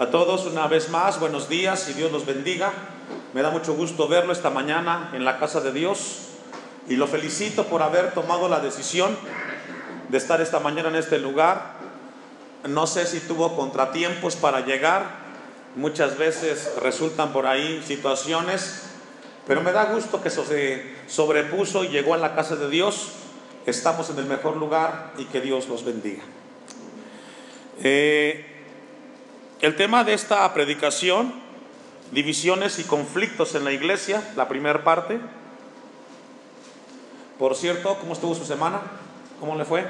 A todos una vez más, buenos días y Dios los bendiga. Me da mucho gusto verlo esta mañana en la casa de Dios y lo felicito por haber tomado la decisión de estar esta mañana en este lugar. No sé si tuvo contratiempos para llegar, muchas veces resultan por ahí situaciones, pero me da gusto que se sobrepuso y llegó a la casa de Dios. Estamos en el mejor lugar y que Dios los bendiga. Eh, el tema de esta predicación, divisiones y conflictos en la iglesia, la primera parte. Por cierto, ¿cómo estuvo su semana? ¿Cómo le fue?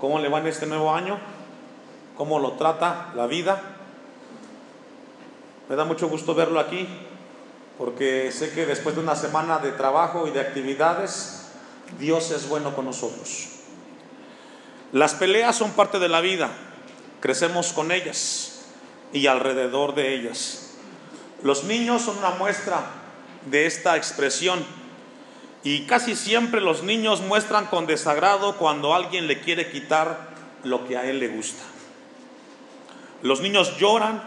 ¿Cómo le va en este nuevo año? ¿Cómo lo trata la vida? Me da mucho gusto verlo aquí, porque sé que después de una semana de trabajo y de actividades, Dios es bueno con nosotros. Las peleas son parte de la vida, crecemos con ellas y alrededor de ellas. Los niños son una muestra de esta expresión y casi siempre los niños muestran con desagrado cuando alguien le quiere quitar lo que a él le gusta. Los niños lloran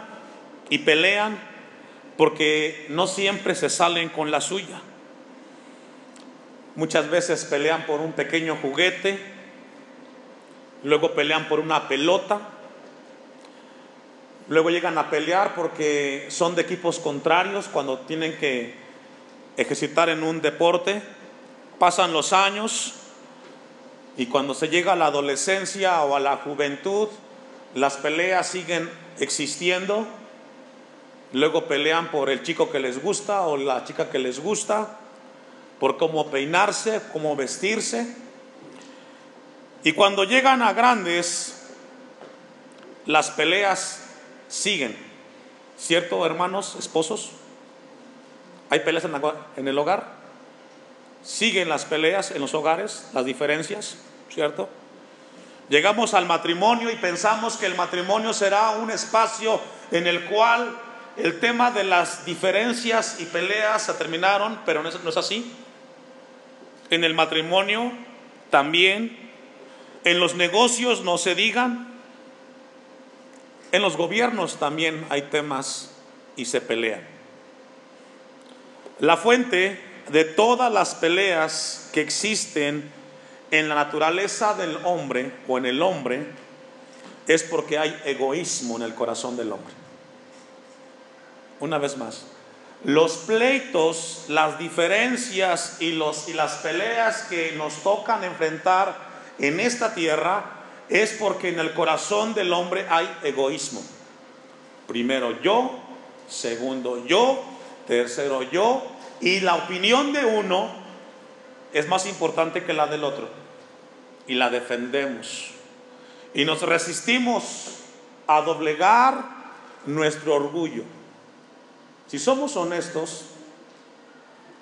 y pelean porque no siempre se salen con la suya. Muchas veces pelean por un pequeño juguete, luego pelean por una pelota, Luego llegan a pelear porque son de equipos contrarios cuando tienen que ejercitar en un deporte. Pasan los años y cuando se llega a la adolescencia o a la juventud, las peleas siguen existiendo. Luego pelean por el chico que les gusta o la chica que les gusta, por cómo peinarse, cómo vestirse. Y cuando llegan a grandes, las peleas siguen. ¿Cierto, hermanos, esposos? ¿Hay peleas en el hogar? Siguen las peleas en los hogares, las diferencias, ¿cierto? Llegamos al matrimonio y pensamos que el matrimonio será un espacio en el cual el tema de las diferencias y peleas se terminaron, pero no es así. En el matrimonio también, en los negocios no se digan, en los gobiernos también hay temas y se pelean. La fuente de todas las peleas que existen en la naturaleza del hombre o en el hombre es porque hay egoísmo en el corazón del hombre. Una vez más, los pleitos, las diferencias y, los, y las peleas que nos tocan enfrentar en esta tierra es porque en el corazón del hombre hay egoísmo. Primero yo, segundo yo, tercero yo, y la opinión de uno es más importante que la del otro. Y la defendemos. Y nos resistimos a doblegar nuestro orgullo. Si somos honestos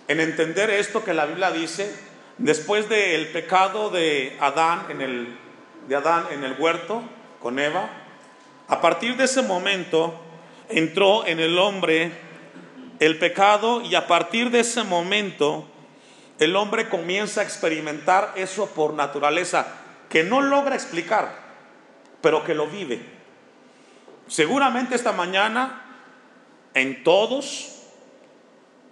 en entender esto que la Biblia dice, después del pecado de Adán en el de Adán en el huerto con Eva, a partir de ese momento entró en el hombre el pecado y a partir de ese momento el hombre comienza a experimentar eso por naturaleza, que no logra explicar, pero que lo vive. Seguramente esta mañana en todos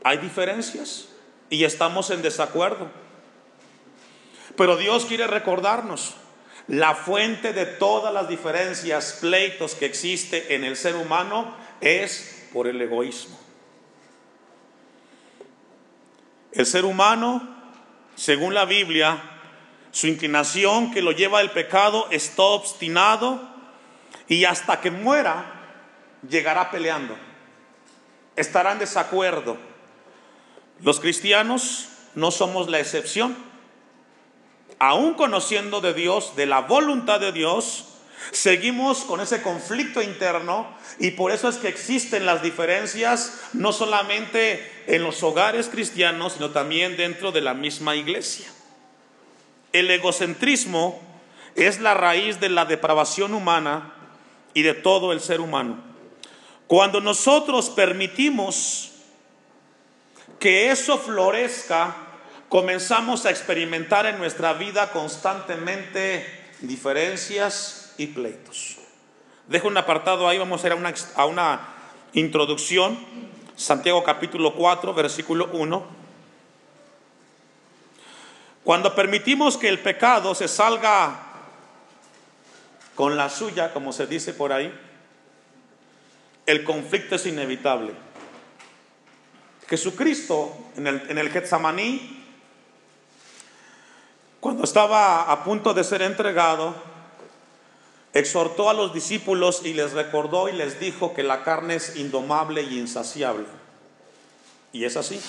hay diferencias y estamos en desacuerdo. Pero Dios quiere recordarnos la fuente de todas las diferencias, pleitos que existe en el ser humano es por el egoísmo. El ser humano, según la Biblia, su inclinación que lo lleva al pecado está obstinado y hasta que muera llegará peleando. Estará en desacuerdo. Los cristianos no somos la excepción aún conociendo de Dios, de la voluntad de Dios, seguimos con ese conflicto interno y por eso es que existen las diferencias no solamente en los hogares cristianos, sino también dentro de la misma iglesia. El egocentrismo es la raíz de la depravación humana y de todo el ser humano. Cuando nosotros permitimos que eso florezca, comenzamos a experimentar en nuestra vida constantemente diferencias y pleitos. Dejo un apartado ahí, vamos a ir a una, introducción. Santiago capítulo 4, versículo 1. Cuando permitimos que el pecado se salga con la suya, como se dice por ahí, el conflicto es inevitable. Jesucristo en el, en el Getsamaní, cuando estaba a punto de ser entregado, exhortó a los discípulos y les recordó y les dijo que la carne es indomable y insaciable. Y es así.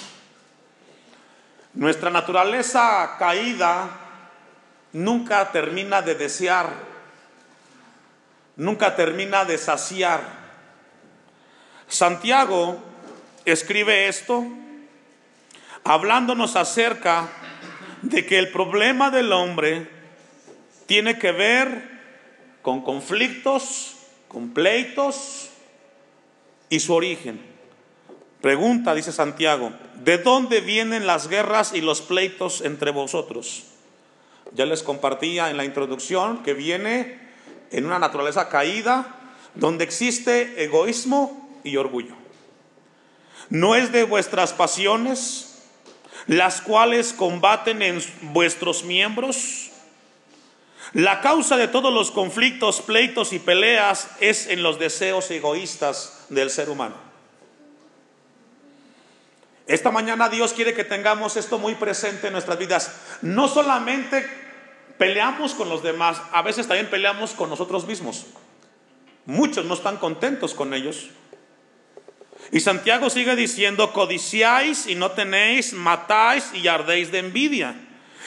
Nuestra naturaleza caída nunca termina de desear, nunca termina de saciar. Santiago escribe esto hablándonos acerca de que el problema del hombre tiene que ver con conflictos, con pleitos y su origen. Pregunta, dice Santiago, ¿de dónde vienen las guerras y los pleitos entre vosotros? Ya les compartía en la introducción que viene en una naturaleza caída donde existe egoísmo y orgullo. No es de vuestras pasiones, las cuales combaten en vuestros miembros. La causa de todos los conflictos, pleitos y peleas es en los deseos egoístas del ser humano. Esta mañana Dios quiere que tengamos esto muy presente en nuestras vidas. No solamente peleamos con los demás, a veces también peleamos con nosotros mismos. Muchos no están contentos con ellos. Y Santiago sigue diciendo, codiciáis y no tenéis, matáis y ardéis de envidia.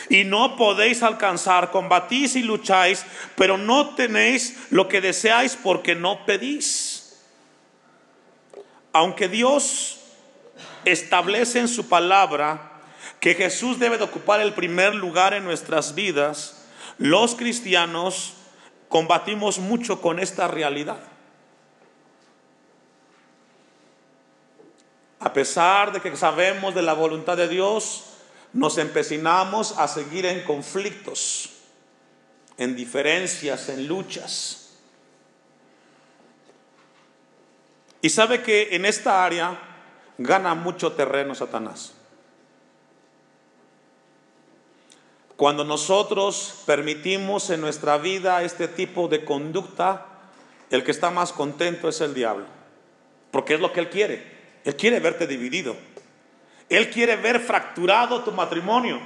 Y no podéis alcanzar, combatís y lucháis, pero no tenéis lo que deseáis porque no pedís. Aunque Dios establece en su palabra que Jesús debe de ocupar el primer lugar en nuestras vidas, los cristianos combatimos mucho con esta realidad. A pesar de que sabemos de la voluntad de Dios, nos empecinamos a seguir en conflictos, en diferencias, en luchas. Y sabe que en esta área gana mucho terreno Satanás. Cuando nosotros permitimos en nuestra vida este tipo de conducta, el que está más contento es el diablo, porque es lo que él quiere. Él quiere verte dividido. Él quiere ver fracturado tu matrimonio.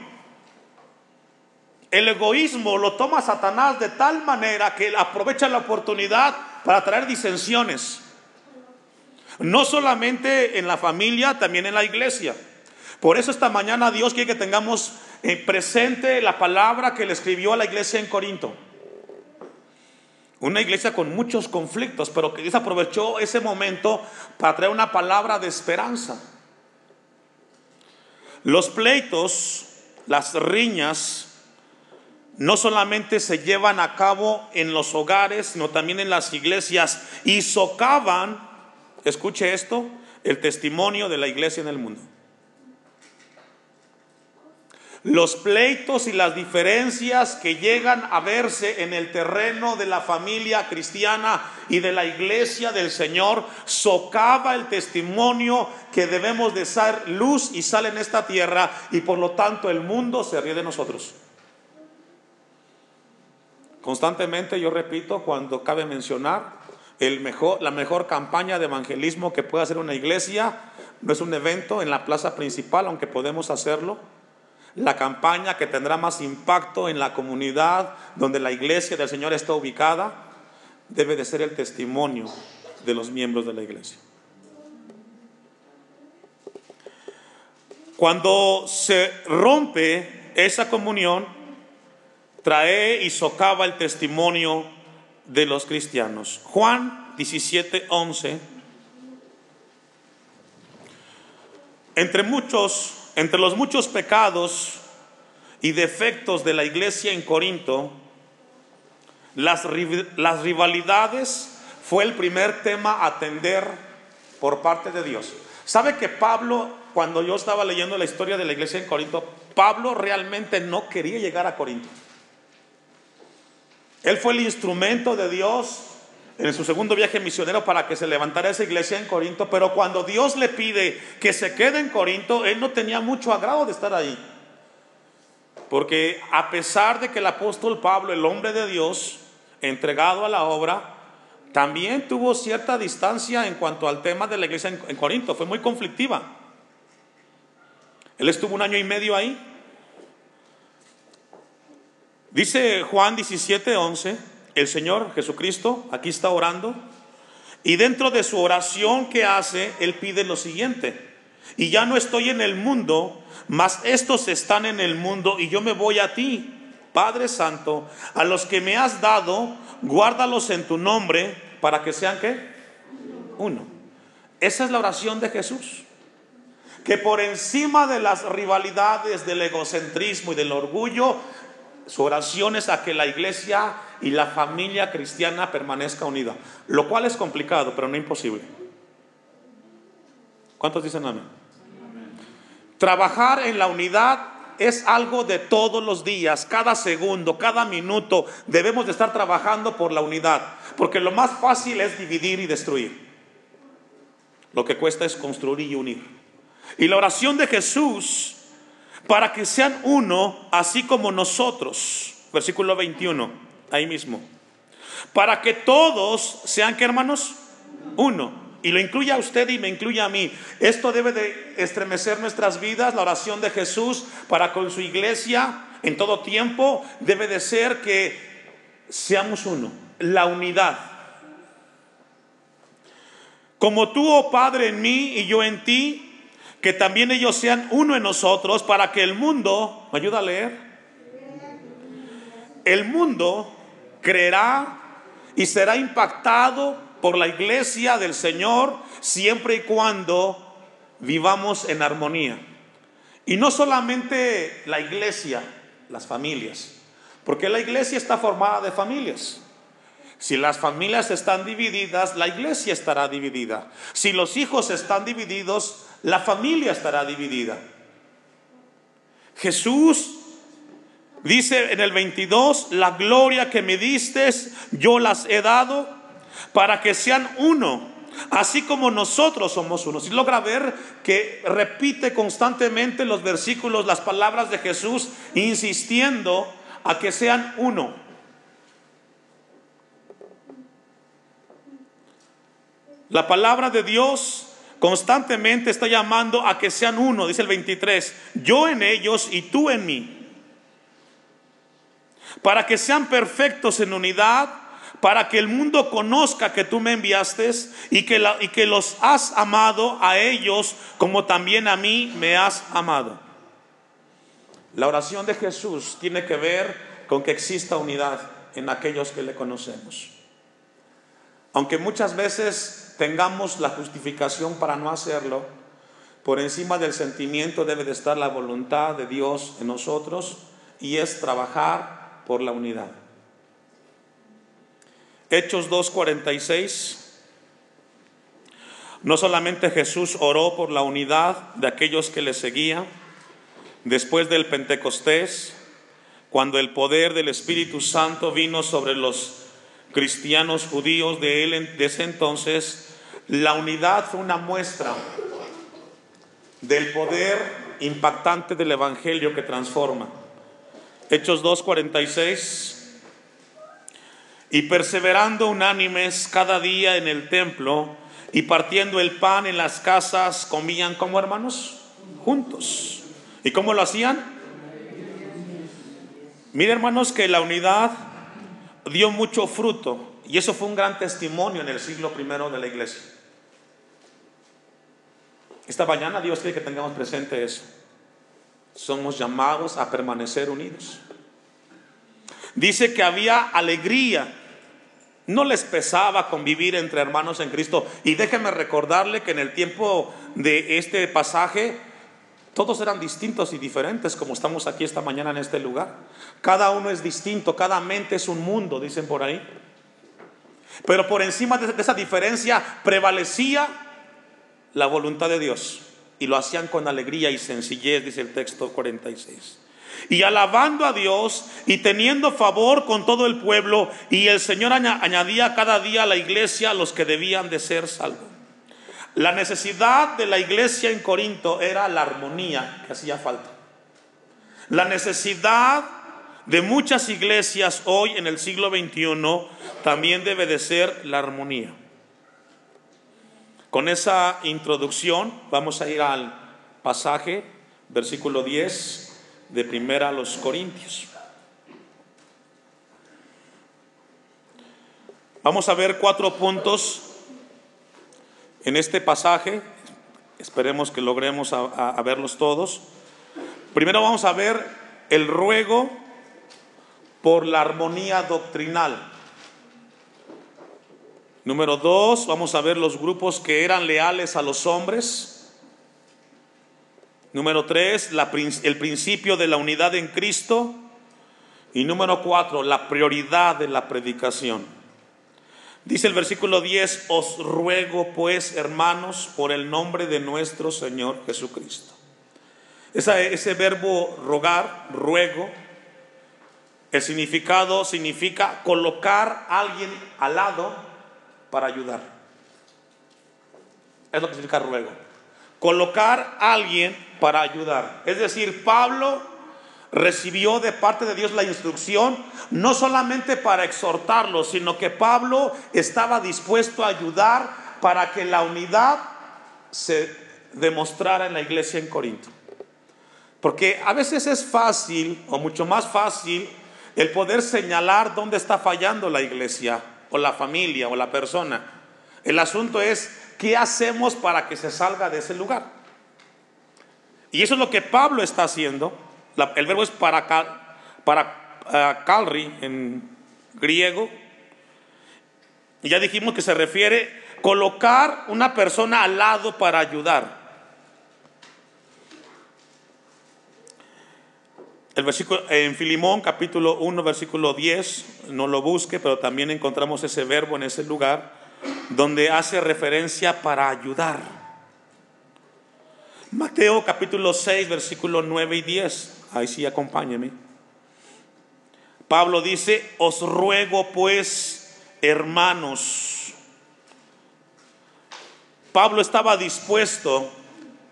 El egoísmo lo toma Satanás de tal manera que aprovecha la oportunidad para traer disensiones. No solamente en la familia, también en la iglesia. Por eso esta mañana Dios quiere que tengamos eh, presente la palabra que le escribió a la iglesia en Corinto. Una iglesia con muchos conflictos, pero que Dios aprovechó ese momento para traer una palabra de esperanza. Los pleitos, las riñas, no solamente se llevan a cabo en los hogares, sino también en las iglesias y socavan, escuche esto, el testimonio de la iglesia en el mundo. Los pleitos y las diferencias que llegan a verse en el terreno de la familia cristiana y de la iglesia del Señor socava el testimonio que debemos de ser luz y sal en esta tierra y por lo tanto el mundo se ríe de nosotros. Constantemente yo repito cuando cabe mencionar el mejor, la mejor campaña de evangelismo que puede hacer una iglesia no es un evento en la plaza principal, aunque podemos hacerlo la campaña que tendrá más impacto en la comunidad donde la iglesia del Señor está ubicada, debe de ser el testimonio de los miembros de la iglesia. Cuando se rompe esa comunión, trae y socava el testimonio de los cristianos. Juan 17, 11. Entre muchos entre los muchos pecados y defectos de la iglesia en Corinto, las, rivalidades fue el primer tema a atender por parte de Dios. ¿Sabe que Pablo, cuando yo estaba leyendo la historia de la iglesia en Corinto, Pablo realmente no quería llegar a Corinto? Él fue el instrumento de Dios en su segundo viaje misionero para que se levantara esa iglesia en Corinto, pero cuando Dios le pide que se quede en Corinto, él no tenía mucho agrado de estar ahí. Porque a pesar de que el apóstol Pablo, el hombre de Dios, entregado a la obra, también tuvo cierta distancia en cuanto al tema de la iglesia en, Corinto, fue muy conflictiva. Él estuvo un año y medio ahí. Dice Juan 17, 11, el Señor Jesucristo aquí está orando y dentro de su oración que hace, Él pide lo siguiente, y ya no estoy en el mundo, mas estos están en el mundo y yo me voy a ti, Padre Santo, a los que me has dado, guárdalos en tu nombre para que sean qué? Uno. Esa es la oración de Jesús. Que por encima de las rivalidades, del egocentrismo y del orgullo, su oración es a que la iglesia y la familia cristiana permanezca unida. Lo cual es complicado, pero no imposible. ¿Cuántos dicen amén? Trabajar en la unidad es algo de todos los días, cada segundo, cada minuto. Debemos de estar trabajando por la unidad, porque lo más fácil es dividir y destruir. Lo que cuesta es construir y unir. Y la oración de Jesús, para que sean uno, así como nosotros, versículo 21, ahí mismo, para que todos sean, ¿qué hermanos? Uno y lo incluye a usted y me incluye a mí. Esto debe de estremecer nuestras vidas, la oración de Jesús para con su iglesia en todo tiempo debe de ser que seamos uno, la unidad. Como tú, oh Padre, en mí y yo en ti, que también ellos sean uno en nosotros para que el mundo, ¿me ayuda a leer? El mundo creerá y será impactado por la iglesia del Señor siempre y cuando vivamos en armonía. Y no solamente la iglesia, las familias, porque la iglesia está formada de familias. Si las familias están divididas, la iglesia estará dividida. Si los hijos están divididos, la familia estará dividida. Jesús dice en el 22, la gloria que me diste, yo las he dado para que sean uno, así como nosotros somos uno. Si logra ver que repite constantemente los versículos, las palabras de Jesús, insistiendo a que sean uno. La palabra de Dios constantemente está llamando a que sean uno, dice el 23, yo en ellos y tú en mí, para que sean perfectos en unidad para que el mundo conozca que tú me enviaste y que, y que los has amado a ellos como también a mí me has amado. La oración de Jesús tiene que ver con que exista unidad en aquellos que le conocemos. Aunque muchas veces tengamos la justificación para no hacerlo, por encima del sentimiento debe de estar la voluntad de Dios en nosotros y es trabajar por la unidad. Hechos 2.46. No solamente Jesús oró por la unidad de aquellos que le seguían, después del Pentecostés, cuando el poder del Espíritu Santo vino sobre los cristianos judíos de él de ese entonces, la unidad fue una muestra del poder impactante del Evangelio que transforma. Hechos 2.46 y perseverando unánimes cada día en el templo y partiendo el pan en las casas, comían como hermanos, juntos. ¿Y cómo lo hacían? Mire hermanos que la unidad dio mucho fruto y eso fue un gran testimonio en el siglo primero de la iglesia. Esta mañana Dios quiere que tengamos presente eso. Somos llamados a permanecer unidos. Dice que había alegría. No les pesaba convivir entre hermanos en Cristo. Y déjeme recordarle que en el tiempo de este pasaje, todos eran distintos y diferentes como estamos aquí esta mañana en este lugar. Cada uno es distinto, cada mente es un mundo, dicen por ahí. Pero por encima de esa diferencia prevalecía la voluntad de Dios. Y lo hacían con alegría y sencillez, dice el texto 46. y alabando a Dios y teniendo favor con todo el pueblo, y el Señor añadía cada día a la iglesia los que debían de ser salvos. La necesidad de la iglesia en Corinto era la armonía que hacía falta. La necesidad de muchas iglesias hoy en el siglo XXI también debe de ser la armonía. Con esa introducción vamos a ir al pasaje, versículo 10 de primera a los Corintios. Vamos a ver cuatro puntos en este pasaje. Esperemos que logremos a, verlos todos. Primero vamos a ver el ruego por la armonía doctrinal. Número dos, vamos a ver los grupos que eran leales a los hombres. Número tres, el principio de la unidad en Cristo. Y número cuatro, la prioridad de la predicación. Dice el versículo 10, os ruego pues, hermanos, por el nombre de nuestro Señor Jesucristo. ese verbo rogar, ruego, el significado significa colocar a alguien al lado para ayudar. Es lo que significa ruego. Colocar a alguien para ayudar. Es decir, Pablo recibió de parte de Dios la instrucción no solamente para exhortarlo, sino que Pablo estaba dispuesto a ayudar para que la unidad se demostrara en la iglesia en Corinto. Porque a veces es fácil, o mucho más fácil, el poder señalar dónde está fallando la iglesia, o la familia, o la persona. El asunto es, ¿qué hacemos para que se salga de ese lugar? Y eso es lo que Pablo está haciendo. El verbo es para, para uh, calri en griego. Y ya dijimos que se refiere colocar una persona al lado para ayudar. El versículo en Filimón capítulo 1 versículo 10, no lo busque, pero también encontramos ese verbo en ese lugar donde hace referencia para ayudar. Mateo capítulo 6, versículos 9 y 10. Ahí sí, acompáñeme. Pablo dice, os ruego pues, hermanos. Pablo estaba dispuesto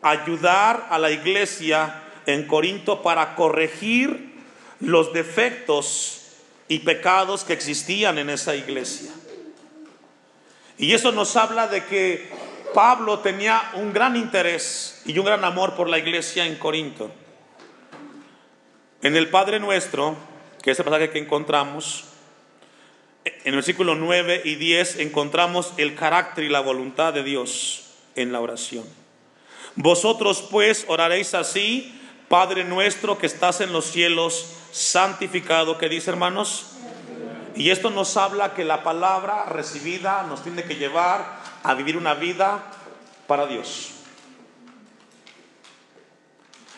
a ayudar a la iglesia en Corinto para corregir los defectos y pecados que existían en esa iglesia. Y eso nos habla de que Pablo tenía un gran interés y un gran amor por la iglesia en Corinto. En el Padre Nuestro, que es el pasaje que encontramos, en el versículo 9 y 10 encontramos el carácter y la voluntad de Dios en la oración. Vosotros pues oraréis así, Padre nuestro que estás en los cielos, santificado, que dice hermanos. Y esto nos habla que la palabra recibida nos tiene que llevar a vivir una vida para Dios.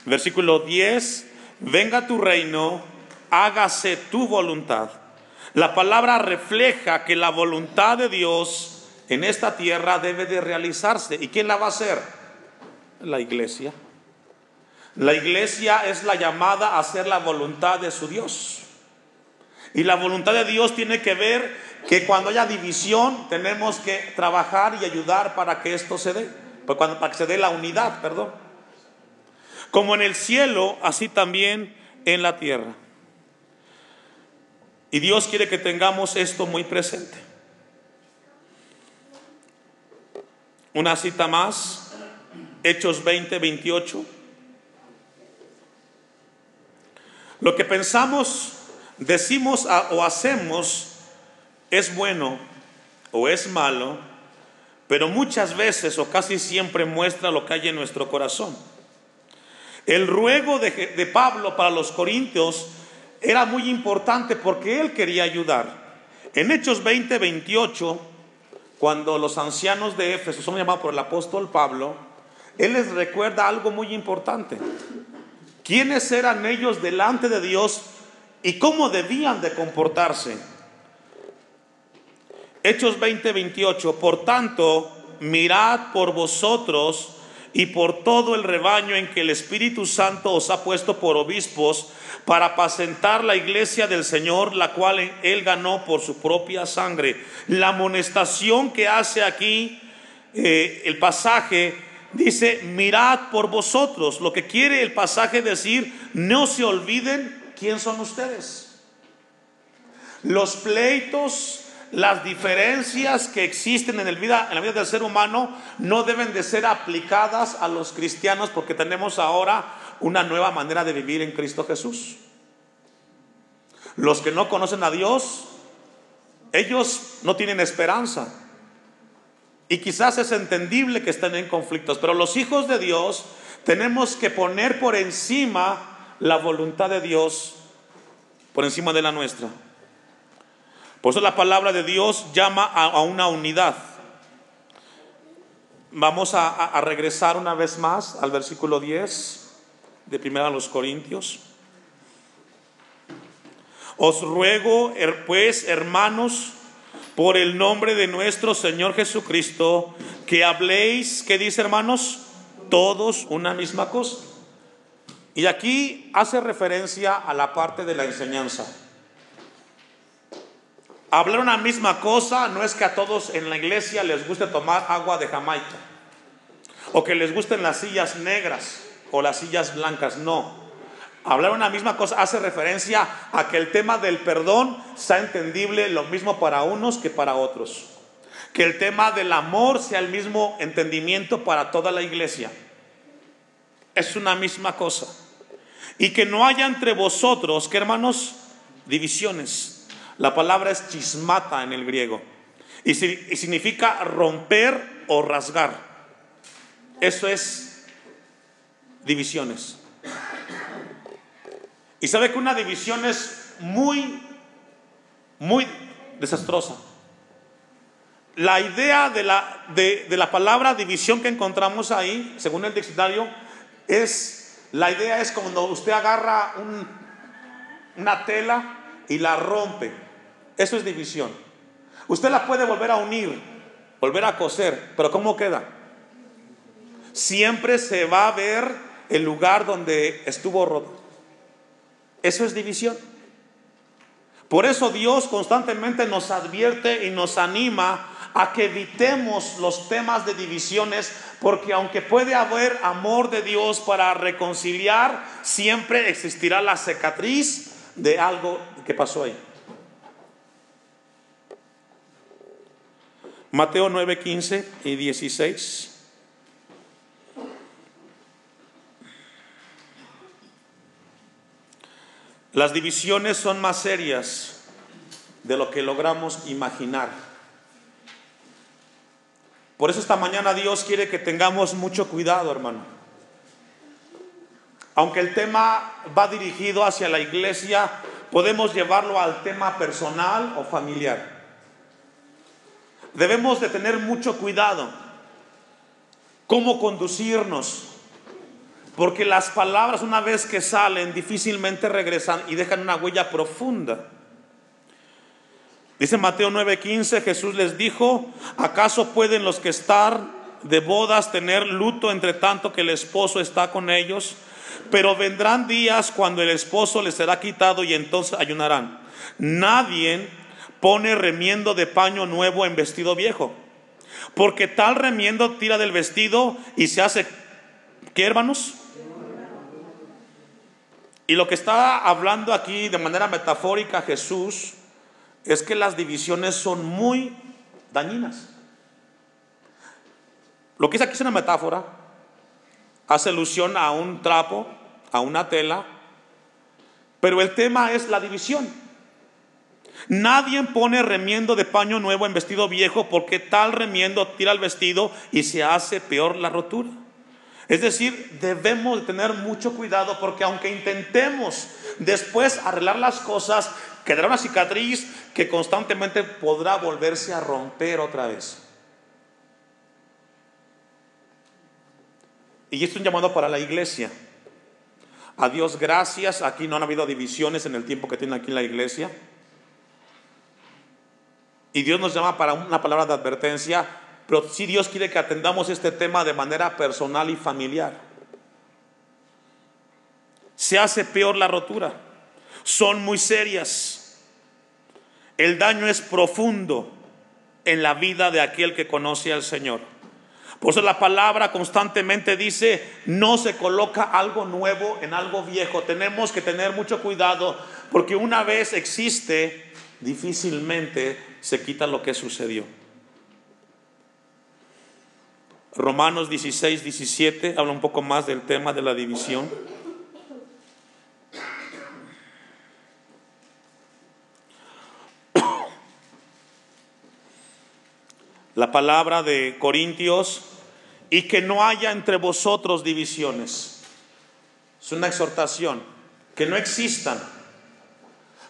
Versículo 10, venga tu reino, hágase tu voluntad. La palabra refleja que la voluntad de Dios en esta tierra debe de realizarse. ¿Y quién la va a hacer? La iglesia. La iglesia es la llamada a hacer la voluntad de su Dios. Y la voluntad de Dios tiene que ver que cuando haya división tenemos que trabajar y ayudar para que esto se dé, pues para que se dé la unidad, perdón. Como en el cielo, así también en la tierra. Y Dios quiere que tengamos esto muy presente. Una cita más, Hechos 20, 28. Lo que pensamos, decimos o hacemos es bueno o es malo, pero muchas veces o casi siempre muestra lo que hay en nuestro corazón. El ruego de, Pablo para los corintios era muy importante porque él quería ayudar. En Hechos 20, 28, cuando los ancianos de Éfeso son llamados por el apóstol Pablo, él les recuerda algo muy importante. ¿Quiénes eran ellos delante de Dios y cómo debían de comportarse? Hechos 20, 28. Por tanto, mirad por vosotros y por todo el rebaño en que el Espíritu Santo os ha puesto por obispos para apacentar la iglesia del Señor, la cual él ganó por su propia sangre. La amonestación que hace aquí eh, el pasaje dice, mirad por vosotros. Lo que quiere el pasaje decir, no se olviden quién son ustedes. Los pleitos, las diferencias que existen en, el vida, en la vida del ser humano no deben de ser aplicadas a los cristianos porque tenemos ahora una nueva manera de vivir en Cristo Jesús. Los que no conocen a Dios, ellos no tienen esperanza. Y quizás es entendible que estén en conflictos, pero los hijos de Dios tenemos que poner por encima la voluntad de Dios, por encima de la nuestra. Por eso la palabra de Dios llama a, una unidad. Vamos a, regresar una vez más al versículo 10 de Primera los Corintios. Os ruego, pues, hermanos, por el nombre de nuestro Señor Jesucristo, que habléis, ¿qué dice hermanos? Todos una misma cosa. Y aquí hace referencia a la parte de la enseñanza. Hablar una misma cosa no es que a todos en la iglesia les guste tomar agua de Jamaica o que les gusten las sillas negras o las sillas blancas, no. Hablar una misma cosa hace referencia a que el tema del perdón sea entendible lo mismo para unos que para otros. Que el tema del amor sea el mismo entendimiento para toda la iglesia. Es una misma cosa. Y que no haya entre vosotros, que hermanos, divisiones la palabra es chismata en el griego y, significa romper o rasgar. Eso es divisiones. Y sabe que una división es muy, muy desastrosa. La idea de la, de, la palabra división que encontramos ahí, según el diccionario, es, la idea es cuando usted agarra una tela y la rompe. Eso es división. Usted la puede volver a unir, volver a coser, pero ¿cómo queda? Siempre se va a ver el lugar donde estuvo roto. Eso es división. Por eso Dios constantemente nos advierte y nos anima a que evitemos los temas de divisiones, porque aunque puede haber amor de Dios para reconciliar, siempre existirá la cicatriz de algo que pasó ahí. Mateo 9, 15 y 16. Las divisiones son más serias de lo que logramos imaginar. Por eso esta mañana Dios quiere que tengamos mucho cuidado, hermano. Aunque el tema va dirigido hacia la iglesia, podemos llevarlo al tema personal o familiar debemos de tener mucho cuidado cómo conducirnos, porque las palabras una vez que salen difícilmente regresan y dejan una huella profunda. Dice Mateo 9:15, Jesús les dijo, ¿acaso pueden los que están de bodas tener luto entre tanto que el esposo está con ellos? Pero vendrán días cuando el esposo les será quitado y entonces ayunarán. Nadie pone remiendo de paño nuevo en vestido viejo. Porque tal remiendo tira del vestido y se hace, ¿qué hermanos? Y lo que está hablando aquí de manera metafórica Jesús es que las divisiones son muy dañinas. Lo que es aquí es una metáfora, hace alusión a un trapo, a una tela, pero el tema es la división. Nadie pone remiendo de paño nuevo en vestido viejo porque tal remiendo tira el vestido y se hace peor la rotura. Es decir, debemos tener mucho cuidado porque aunque intentemos después arreglar las cosas, quedará una cicatriz que constantemente podrá volverse a romper otra vez. Y esto es un llamado para la iglesia. A Dios gracias, aquí no han habido divisiones en el tiempo que tiene aquí la iglesia. Y Dios nos llama para una palabra de advertencia. pero sí Dios quiere que atendamos este tema de manera personal y familiar. Se hace peor la rotura. Son muy serias. El daño es profundo en la vida de aquel que conoce al Señor. Por eso la palabra constantemente dice, no se coloca algo nuevo en algo viejo. Tenemos que tener mucho cuidado porque una vez existe, difícilmente se quita lo que sucedió. Romanos 16, 17 habla un poco más del tema de la división. La palabra de Corintios, y que no haya entre vosotros divisiones. Es una exhortación, que no existan.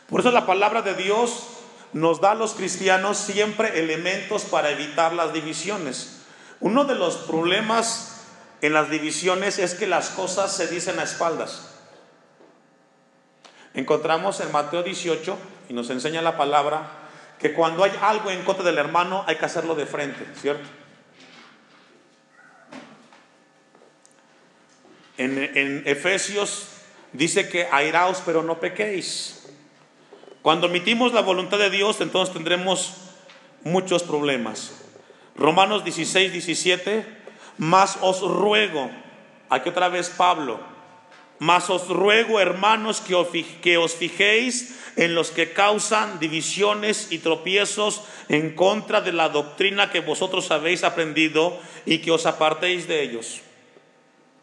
Por eso la palabra de Dios nos da a los cristianos siempre elementos para evitar las divisiones. Uno de los problemas en las divisiones es que las cosas se dicen a espaldas. Encontramos en Mateo 18 y nos enseña la palabra que cuando hay algo en contra del hermano hay que hacerlo de frente, ¿cierto? En, en Efesios dice que airaos pero no pequéis. Cuando omitimos la voluntad de Dios entonces tendremos muchos problemas. Romanos 16, 17, más os ruego, aquí otra vez Pablo, más os ruego hermanos que os, que os fijéis en los que causan divisiones y tropiezos en contra de la doctrina que vosotros habéis aprendido y que os apartéis de ellos.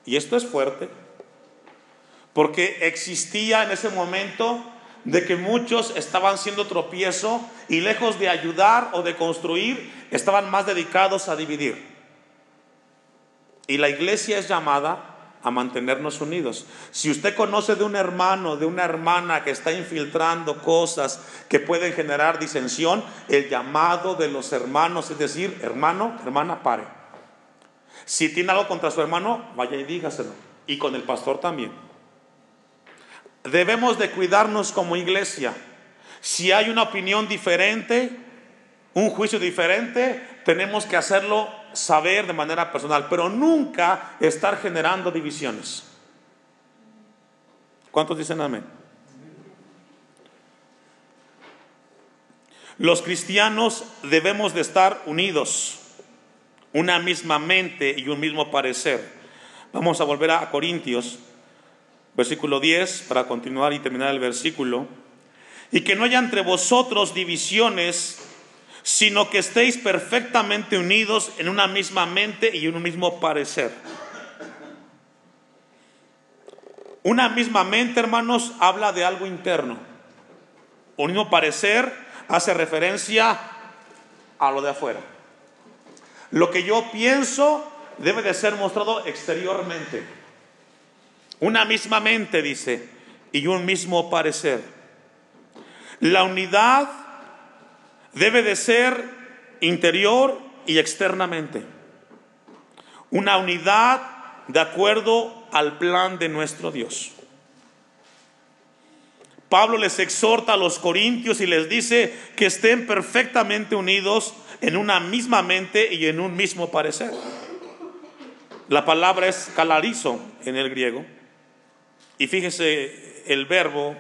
Y esto es fuerte, porque existía en ese momento de que muchos estaban siendo tropiezo y lejos de ayudar o de construir, estaban más dedicados a dividir. Y la iglesia es llamada a mantenernos unidos. Si usted conoce de un hermano, de una hermana que está infiltrando cosas que pueden generar disensión, el llamado de los hermanos es decir, hermano, hermana, pare. Si tiene algo contra su hermano, vaya y dígaselo. Y con el pastor también debemos de cuidarnos como iglesia. Si hay una opinión diferente, un juicio diferente, tenemos que hacerlo saber de manera personal, pero nunca estar generando divisiones. ¿Cuántos dicen amén? Los cristianos debemos de estar unidos, una misma mente y un mismo parecer. Vamos a volver a Corintios Versículo 10, para continuar y terminar el versículo. Y que no haya entre vosotros divisiones, sino que estéis perfectamente unidos en una misma mente y en un mismo parecer. Una misma mente, hermanos, habla de algo interno. Un mismo parecer hace referencia a lo de afuera. Lo que yo pienso debe de ser mostrado exteriormente. Una misma mente, dice, y un mismo parecer. La unidad debe de ser interior y externamente. Una unidad de acuerdo al plan de nuestro Dios. Pablo les exhorta a los corintios y les dice que estén perfectamente unidos en una misma mente y en un mismo parecer. La palabra es calarizo en el griego y fíjese, el verbo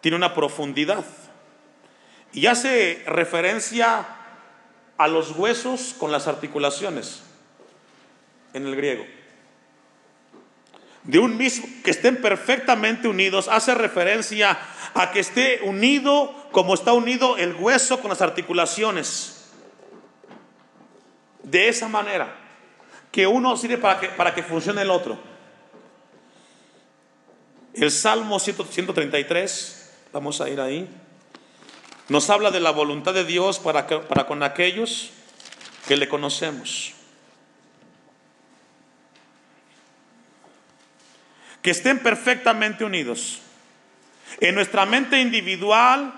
tiene una profundidad y hace referencia a los huesos con las articulaciones en el griego. De un mismo, que estén perfectamente unidos, hace referencia a que esté unido como está unido el hueso con las articulaciones. De esa manera, que uno sirve para que, para que funcione el otro. El Salmo 133, vamos a ir ahí, nos habla de la voluntad de Dios para, para con aquellos que le conocemos. Que estén perfectamente unidos. En nuestra mente individual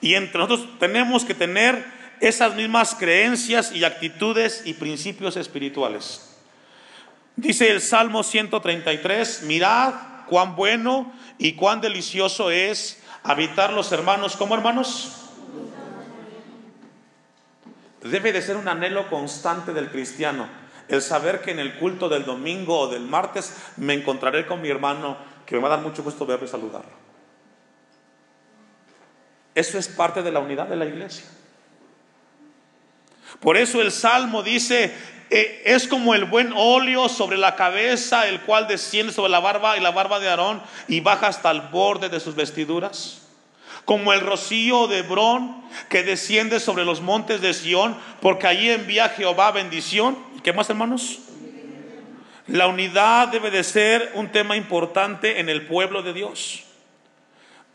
y entre nosotros tenemos que tener esas mismas creencias y actitudes y principios espirituales. Dice el Salmo 133, mirad cuán bueno y cuán delicioso es habitar los hermanos como hermanos. debe de ser un anhelo constante del cristiano. El saber que en el culto del domingo o del martes me encontraré con mi hermano, que me va a dar mucho gusto verlo y saludarlo. Eso es parte de la unidad de la iglesia. Por eso el Salmo dice, eh, es como el buen óleo sobre la cabeza, el cual desciende sobre la barba y la barba de Aarón y baja hasta el borde de sus vestiduras. Como el rocío de Hebrón que desciende sobre los montes de Sión, porque allí envía Jehová bendición. ¿Qué más, hermanos? La unidad debe de ser un tema importante en el pueblo de Dios.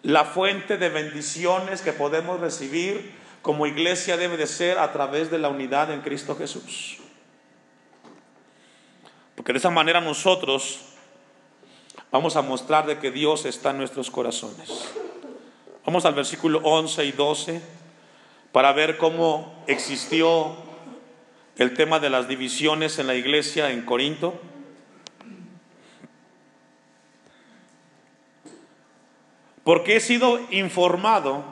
La fuente de bendiciones que podemos recibir como iglesia debe de ser a través de la unidad en Cristo Jesús. Porque de esa manera nosotros vamos a mostrar de que Dios está en nuestros corazones. Vamos al versículo 11 y 12 para ver cómo existió el tema de las divisiones en la iglesia en Corinto. Porque he sido informado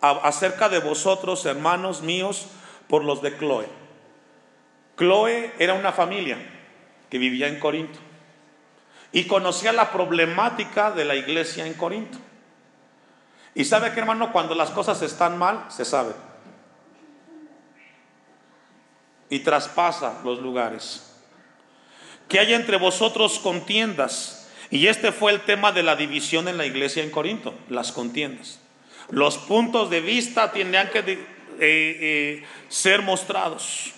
acerca de vosotros, hermanos míos, por los de Chloe. Chloe era una familia que vivía en Corinto y conocía la problemática de la iglesia en Corinto. Y sabe que hermano, cuando las cosas están mal, se sabe. Y traspasa los lugares. Que hay entre vosotros contiendas. Y este fue el tema de la división en la iglesia en Corinto, las contiendas. Los puntos de vista tenían que eh, eh, ser mostrados.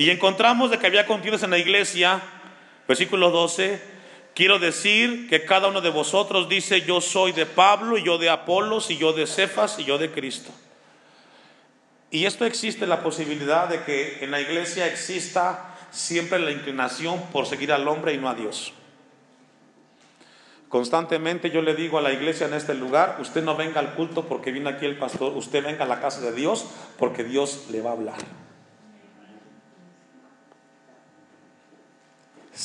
Y encontramos de que había contiendas en la iglesia, versículo 12, Quiero decir que cada uno de vosotros dice, yo soy de Pablo, y yo de Apolos, y yo de Cefas, y yo de Cristo. Y esto existe la posibilidad de que en la iglesia exista siempre la inclinación por seguir al hombre y no a Dios. Constantemente yo le digo a la iglesia en este lugar, usted no venga al culto porque viene aquí el pastor, usted venga a la casa de Dios porque Dios le va a hablar.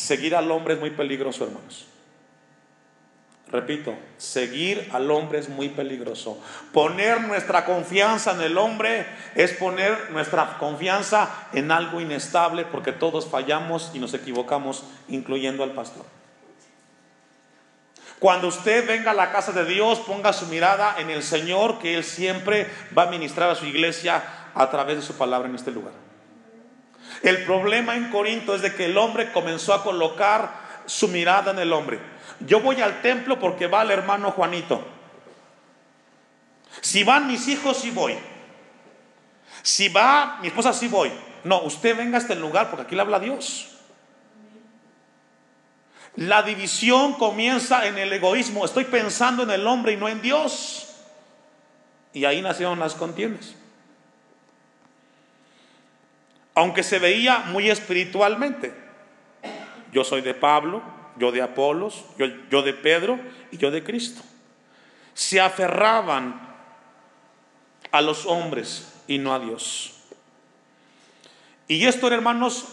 Seguir al hombre es muy peligroso, hermanos. Repito, seguir al hombre es muy peligroso. Poner nuestra confianza en el hombre es poner nuestra confianza en algo inestable porque todos fallamos y nos equivocamos, incluyendo al pastor. Cuando usted venga a la casa de Dios, ponga su mirada en el Señor, que Él siempre va a ministrar a su iglesia a través de su palabra en este lugar. El problema en Corinto es de que el hombre comenzó a colocar su mirada en el hombre. Yo voy al templo porque va el hermano Juanito. Si van mis hijos, sí voy. Si va mi esposa, sí voy. No, usted venga a este lugar porque aquí le habla Dios. La división comienza en el egoísmo. Estoy pensando en el hombre y no en Dios. Y ahí nacieron las contiendas aunque se veía muy espiritualmente. Yo soy de Pablo, yo de Apolos, yo, de Pedro y yo de Cristo. Se aferraban a los hombres y no a Dios. Y esto, hermanos,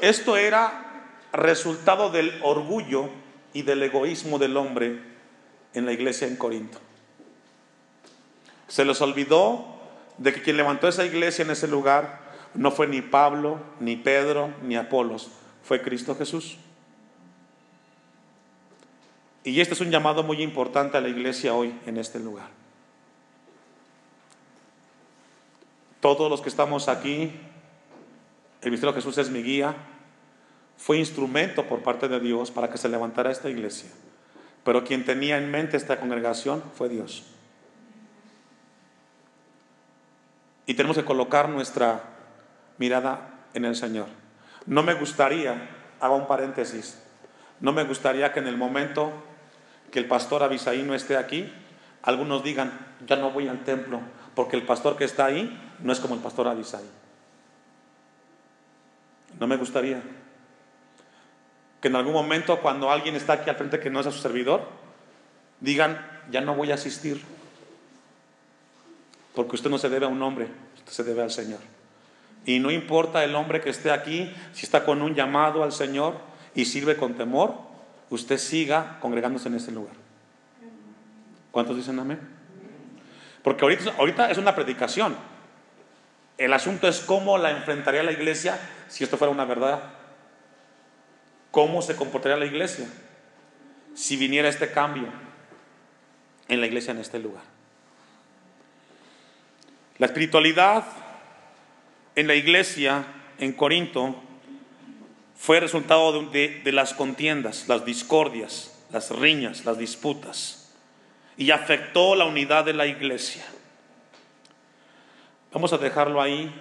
esto era resultado del orgullo y del egoísmo del hombre en la iglesia en Corinto. Se les olvidó de que quien levantó esa iglesia en ese lugar no fue ni Pablo, ni Pedro, ni Apolos, fue Cristo Jesús. Y este es un llamado muy importante a la iglesia hoy en este lugar. Todos los que estamos aquí, el ministerio de Jesús es mi guía, fue instrumento por parte de Dios para que se levantara esta iglesia. Pero quien tenía en mente esta congregación fue Dios. Y tenemos que colocar nuestra mirada en el Señor. No me gustaría, hago un paréntesis, no me gustaría que en el momento que el pastor Abisaí no esté aquí, algunos digan, ya no voy al templo, porque el pastor que está ahí no es como el pastor Abisaí. No me gustaría que en algún momento cuando alguien está aquí al frente que no es a su servidor, digan, ya no voy a asistir, porque usted no se debe a un hombre, usted se debe al Señor. Y no importa el hombre que esté aquí, si está con un llamado al Señor y sirve con temor, usted siga congregándose en ese lugar. ¿Cuántos dicen amén? Porque ahorita, ahorita es una predicación. El asunto es cómo la enfrentaría la iglesia si esto fuera una verdad. ¿Cómo se comportaría la iglesia si viniera este cambio en la iglesia en este lugar? La espiritualidad en la iglesia en Corinto fue resultado de, de, las contiendas, las discordias, las riñas, las disputas, y afectó la unidad de la iglesia. Vamos a dejarlo ahí